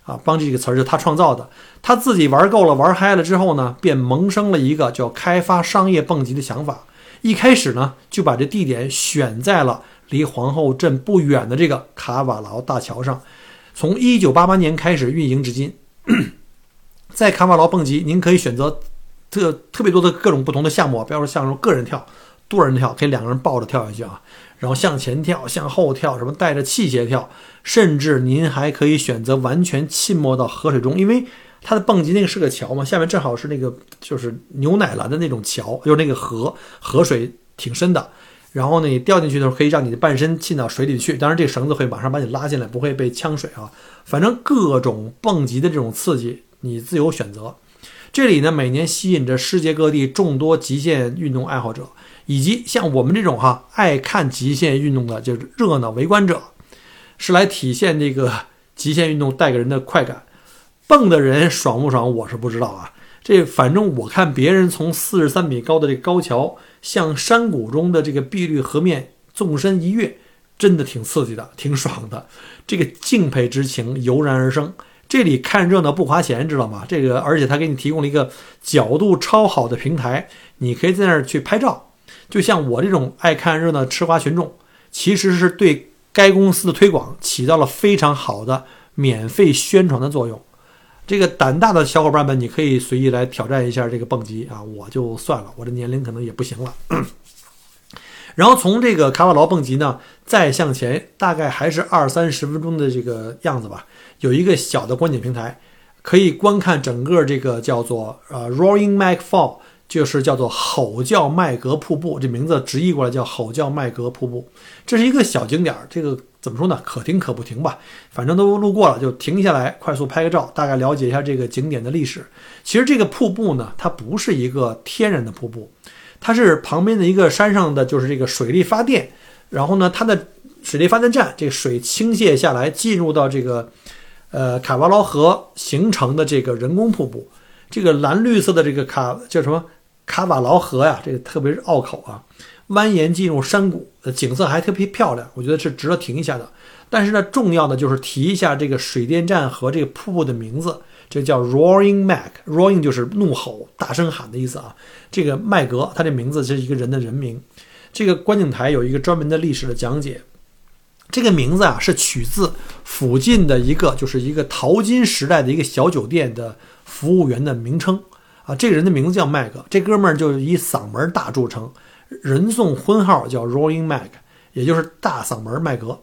啊帮这个词儿是他创造的。他自己玩够了，玩嗨了之后呢，便萌生了一个叫开发商业蹦极的想法。一开始呢，就把这地点选在了。离皇后镇不远的这个卡瓦劳大桥上，从一九八八年开始运营至今。*clears throat* 在卡瓦劳蹦极，您可以选择特特别多的各种不同的项目，比如说像什么个人跳、多人跳，可以两个人抱着跳下去啊，然后向前跳、向后跳，什么带着器械跳，甚至您还可以选择完全浸没到河水中，因为它的蹦极那个是个桥嘛，下面正好是那个就是牛奶蓝的那种桥，就是那个河，河水挺深的。然后呢，你掉进去的时候，可以让你的半身浸到水里去。当然，这绳子会马上把你拉进来，不会被呛水啊。反正各种蹦极的这种刺激，你自由选择。这里呢，每年吸引着世界各地众多极限运动爱好者，以及像我们这种哈爱看极限运动的，就是热闹围观者，是来体现这个极限运动带给人的快感。蹦的人爽不爽，我是不知道啊。这反正我看别人从四十三米高的这高桥向山谷中的这个碧绿河面纵身一跃，真的挺刺激的，挺爽的。这个敬佩之情油然而生。这里看热闹不花钱，知道吗？这个而且他给你提供了一个角度超好的平台，你可以在那儿去拍照。就像我这种爱看热闹吃瓜群众，其实是对该公司的推广起到了非常好的免费宣传的作用。这个胆大的小伙伴们，你可以随意来挑战一下这个蹦极啊！我就算了，我这年龄可能也不行了。然后从这个卡瓦劳蹦极呢，再向前，大概还是二三十分钟的这个样子吧。有一个小的观景平台，可以观看整个这个叫做呃 Roaring Mag Fall，就是叫做吼叫麦格瀑布。这名字直译过来叫吼叫麦格瀑布。这是一个小景点，这个。怎么说呢？可停可不停吧，反正都路过了，就停下来，快速拍个照，大概了解一下这个景点的历史。其实这个瀑布呢，它不是一个天然的瀑布，它是旁边的一个山上的，就是这个水力发电，然后呢，它的水力发电站，这个水倾泻下来，进入到这个呃卡瓦劳河形成的这个人工瀑布。这个蓝绿色的这个卡叫什么卡瓦劳河呀？这个特别是拗口啊。蜿蜒进入山谷，景色还特别漂亮，我觉得是值得停一下的。但是呢，重要的就是提一下这个水电站和这个瀑布的名字，这叫 Roaring Mac，Roaring 就是怒吼、大声喊的意思啊。这个麦格，它这名字是一个人的人名。这个观景台有一个专门的历史的讲解。这个名字啊，是取自附近的一个，就是一个淘金时代的一个小酒店的服务员的名称啊。这个人的名字叫麦格，这哥们儿就以嗓门大著称。人送婚号叫 “Rolling Mag，也就是大嗓门麦格。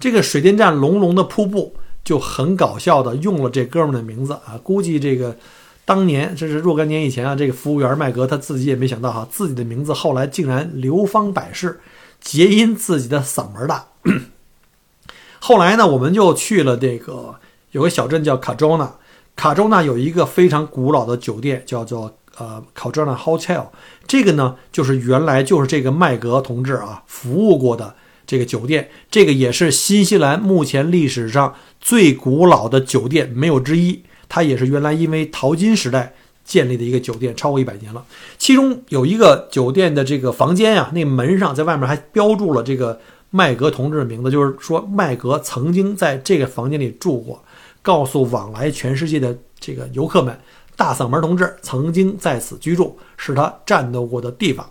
这个水电站隆隆的瀑布就很搞笑的用了这哥们的名字啊。估计这个当年这是若干年以前啊，这个服务员麦格他自己也没想到哈，自己的名字后来竟然流芳百世，皆因自己的嗓门大。*clears throat* 后来呢，我们就去了这个有个小镇叫卡州纳，卡州纳有一个非常古老的酒店叫做。呃，考这的 hotel，这个呢，就是原来就是这个麦格同志啊服务过的这个酒店，这个也是新西兰目前历史上最古老的酒店，没有之一。它也是原来因为淘金时代建立的一个酒店，超过一百年了。其中有一个酒店的这个房间呀，那门上在外面还标注了这个麦格同志的名字，就是说麦格曾经在这个房间里住过，告诉往来全世界的这个游客们，大嗓门同志曾经在此居住，是他战斗过的地方。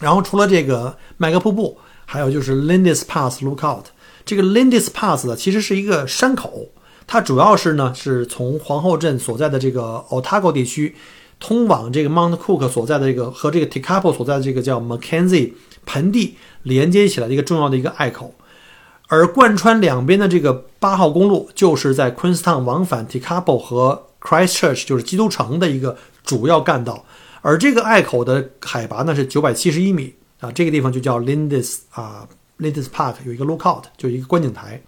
然后除了这个麦克瀑布，还有就是 Lindis Pass Lookout。这个 Lindis Pass 呢，其实是一个山口，它主要是呢是从皇后镇所在的这个 Otago 地区，通往这个 Mount Cook 所在的这个和这个 Tekapo 所在的这个叫 Mackenzie 盆地连接起来的一个重要的一个隘口，而贯穿两边的这个八号公路，就是在 Queenstown 往返 Tekapo 和 Christchurch 就是基督城的一个主要干道，而这个隘口的海拔呢是九百七十一米啊，这个地方就叫 Lindis 啊。Lindis Park 有一个 lookout，就一个观景台，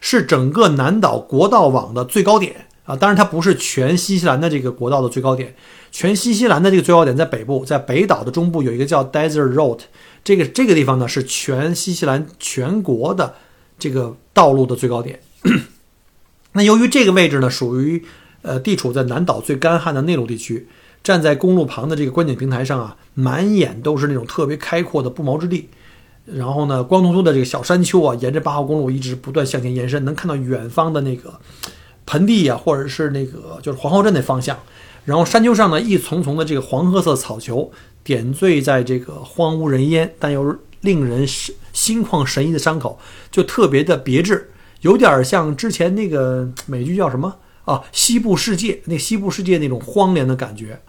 是整个南岛国道网的最高点啊。当然，它不是全新西兰的这个国道的最高点，全新西兰的这个最高点在北部，在北岛的中部有一个叫 Desert Road，这个这个地方呢是全新西兰全国的这个道路的最高点。*clears throat* 那由于这个位置呢属于呃地处在南岛最干旱的内陆地区，站在公路旁的这个观景平台上啊，满眼都是那种特别开阔的不毛之地。然后呢，光秃秃的这个小山丘啊，沿着八号公路一直不断向前延伸，能看到远方的那个盆地呀，或者是那个就是皇后镇的方向。然后山丘上呢，一丛丛的这个黄褐色草球点缀在这个荒无人烟但又令人心旷神怡的山口，就特别的别致，有点像之前那个美剧叫什么啊，《西部世界》那《西部世界》那种荒凉的感觉。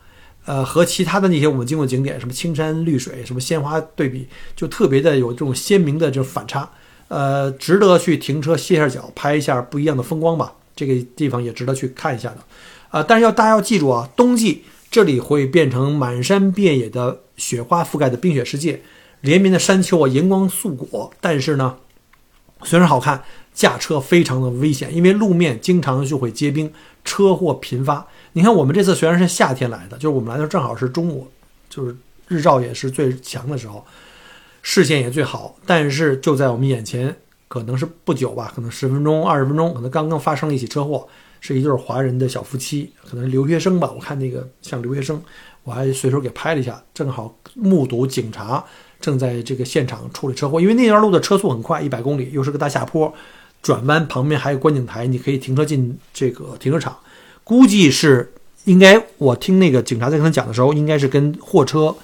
呃，和其他的那些我们经过景点，什么青山绿水，什么鲜花对比，就特别的有这种鲜明的这种反差，呃，值得去停车歇下脚，拍一下不一样的风光吧。这个地方也值得去看一下的，啊，但是要大家要记住啊，冬季这里会变成满山遍野的雪花覆盖的冰雪世界，连绵的山丘啊，银光素裹。但是呢，虽然好看，驾车非常的危险，因为路面经常就会结冰，车祸频发。你看，我们这次虽然是夏天来的，就是我们来的正好是中午，就是日照也是最强的时候，视线也最好。但是就在我们眼前，可能是不久吧，可能十分钟、二十分钟，可能刚刚发生了一起车祸，是一对华人的小夫妻，可能是留学生吧。我看那个像留学生，我还随手给拍了一下，正好目睹警察正在这个现场处理车祸。因为那段路的车速很快，一百公里，又是个大下坡，转弯旁边还有观景台，你可以停车进这个停车场。估计是应该，我听那个警察在跟他讲的时候，应该是跟货车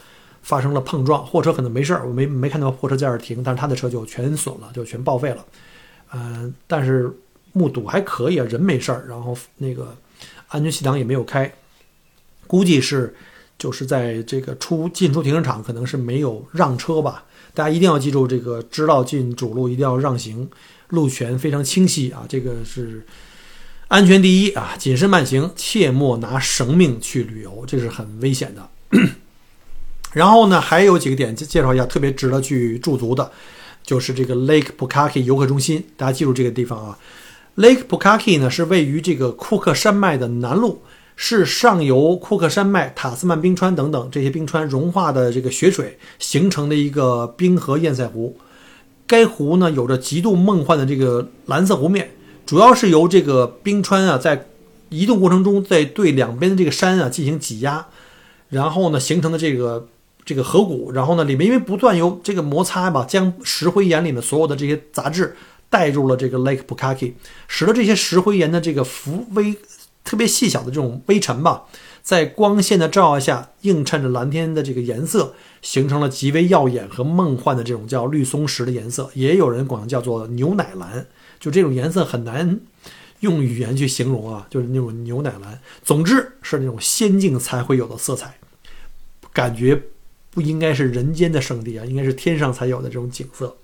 发生了碰撞，货车可能没事儿，我没没看到货车在这儿停，但是他的车就全损了，就全报废了。嗯，但是目睹还可以啊，人没事儿，然后那个安全气囊也没有开，估计是就是在这个出进出停车场可能是没有让车吧。大家一定要记住，这个知道进主路一定要让行，路权非常清晰啊，这个是。安全第一啊，谨慎慢行，切莫拿生命去旅游，这是很危险的。*clears throat* 然后呢，还有几个点介绍一下，特别值得去驻足的，就是这个 Lake Pukaki 游客中心。大家记住这个地方啊，Lake Pukaki 呢是位于这个库克山脉的南麓，是上游库克山脉、塔斯曼冰川等等这些冰川融化的这个雪水形成的一个冰河堰塞湖。该湖呢有着极度梦幻的这个蓝色湖面。主要是由这个冰川啊，在移动过程中，在对两边的这个山啊进行挤压，然后呢形成的这个这个河谷，然后呢里面因为不断有这个摩擦吧，将石灰岩里面所有的这些杂质带入了这个 Lake Pukaki，使得这些石灰岩的这个浮微特别细小的这种微尘吧，在光线的照耀下映衬着蓝天的这个颜色，形成了极为耀眼和梦幻的这种叫绿松石的颜色，也有人管它叫做牛奶蓝。就这种颜色很难用语言去形容啊，就是那种牛奶蓝。总之是那种仙境才会有的色彩，感觉不应该是人间的圣地啊，应该是天上才有的这种景色。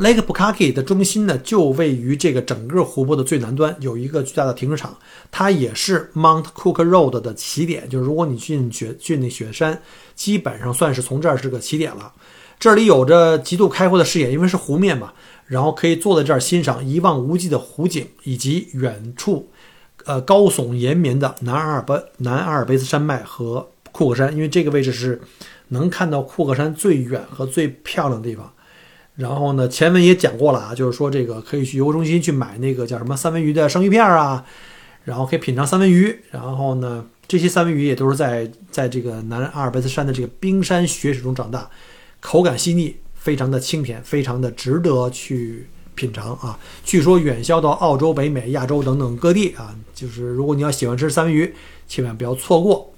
Lake Pukaki 的中心呢，就位于这个整个湖泊的最南端，有一个巨大的停车场，它也是 Mount Cook Road 的起点。就是如果你进雪进那雪山，基本上算是从这儿是个起点了。这里有着极度开阔的视野，因为是湖面嘛。然后可以坐在这儿欣赏一望无际的湖景，以及远处，呃高耸延绵的南阿尔卑南阿尔卑斯山脉和库克山，因为这个位置是能看到库克山最远和最漂亮的地方。然后呢，前文也讲过了啊，就是说这个可以去游客中心去买那个叫什么三文鱼的生鱼片啊，然后可以品尝三文鱼，然后呢，这些三文鱼也都是在在这个南阿尔卑斯山的这个冰山雪水中长大，口感细腻，非常的清甜，非常的值得去品尝啊！据说远销到澳洲、北美、亚洲等等各地啊，就是如果你要喜欢吃三文鱼，千万不要错过。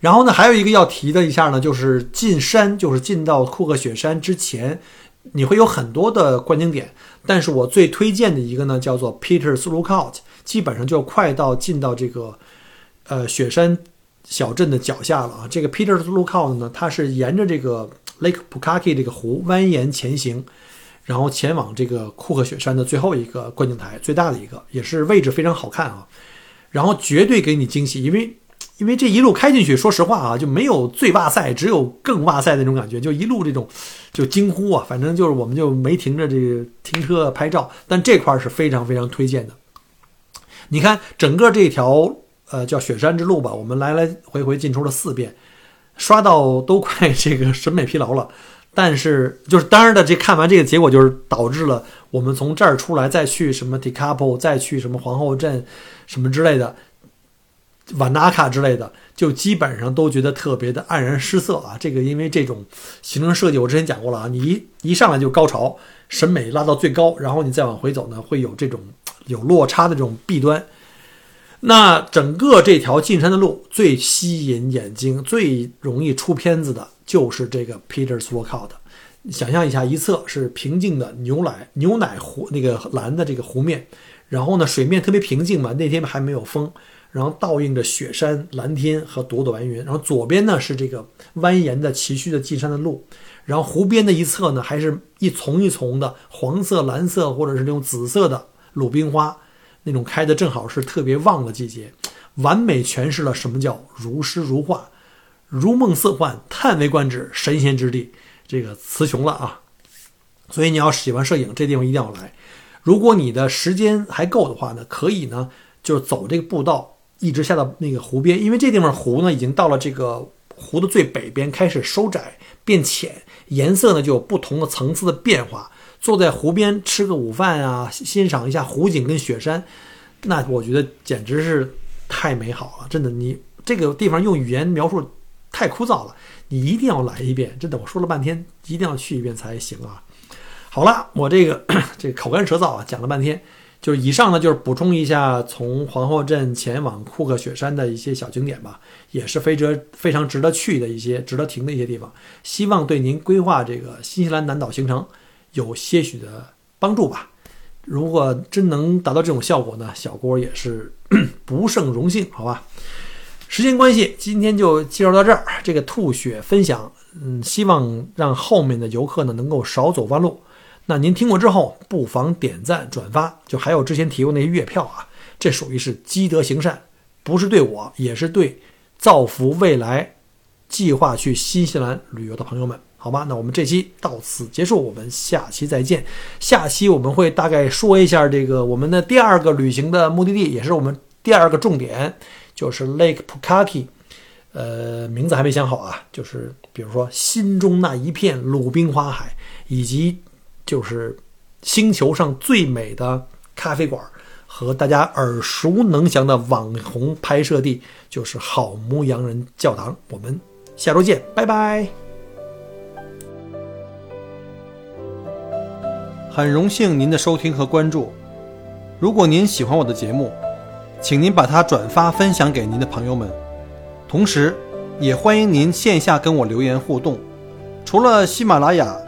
然后呢，还有一个要提的一下呢，就是进山，就是进到库克雪山之前，你会有很多的观景点，但是我最推荐的一个呢，叫做 Peters Lookout，基本上就快到进到这个呃雪山小镇的脚下了啊。这个 Peters Lookout 呢，它是沿着这个 Lake Pukaki 这个湖蜿蜒前行，然后前往这个库克雪山的最后一个观景台，最大的一个，也是位置非常好看啊，然后绝对给你惊喜，因为。因为这一路开进去，说实话啊，就没有最哇塞，只有更哇塞那种感觉，就一路这种就惊呼啊，反正就是我们就没停着这个停车拍照，但这块是非常非常推荐的。你看整个这条呃叫雪山之路吧，我们来来回回进出了四遍，刷到都快 *laughs* 这个审美疲劳了。但是就是当然的，这看完这个结果就是导致了我们从这儿出来再去什么 t i c a p o 再去什么皇后镇什么之类的。瓦纳卡之类的，就基本上都觉得特别的黯然失色啊！这个因为这种行程设计，我之前讲过了啊，你一一上来就高潮，审美拉到最高，然后你再往回走呢，会有这种有落差的这种弊端。那整个这条进山的路最吸引眼睛、最容易出片子的就是这个 Peters Walkout。想象一下，一侧是平静的牛奶牛奶湖那个蓝的这个湖面，然后呢，水面特别平静嘛，那天还没有风。然后倒映着雪山、蓝天和朵朵白云。然后左边呢是这个蜿蜒的崎岖的进山的路，然后湖边的一侧呢还是一丛一丛的黄色、蓝色或者是那种紫色的鲁冰花，那种开的正好是特别旺的季节，完美诠释了什么叫如诗如画、如梦似幻、叹为观止、神仙之地。这个词穷了啊！所以你要喜欢摄影，这地方一定要来。如果你的时间还够的话呢，可以呢就走这个步道。一直下到那个湖边，因为这地方湖呢已经到了这个湖的最北边，开始收窄变浅，颜色呢就有不同的层次的变化。坐在湖边吃个午饭啊，欣赏一下湖景跟雪山，那我觉得简直是太美好了。真的，你这个地方用语言描述太枯燥了，你一定要来一遍。真的，我说了半天，一定要去一遍才行啊。好了，我这个这口干舌燥啊，讲了半天。就是以上呢，就是补充一下从皇后镇前往库克雪山的一些小景点吧，也是非值非常值得去的一些、值得停的一些地方，希望对您规划这个新西兰南岛行程有些许的帮助吧。如果真能达到这种效果呢，小郭也是 *clears throat* 不胜荣幸，好吧？时间关系，今天就介绍到这儿。这个吐血分享，嗯，希望让后面的游客呢能够少走弯路。那您听过之后，不妨点赞转发。就还有之前提过那些月票啊，这属于是积德行善，不是对我，也是对造福未来计划去新西兰旅游的朋友们，好吗？那我们这期到此结束，我们下期再见。下期我们会大概说一下这个我们的第二个旅行的目的地，也是我们第二个重点，就是 Lake Pukaki。呃，名字还没想好啊，就是比如说心中那一片鲁冰花海，以及。就是星球上最美的咖啡馆和大家耳熟能详的网红拍摄地，就是好牧羊人教堂。我们下周见，拜拜。很荣幸您的收听和关注。如果您喜欢我的节目，请您把它转发分享给您的朋友们，同时也欢迎您线下跟我留言互动。除了喜马拉雅。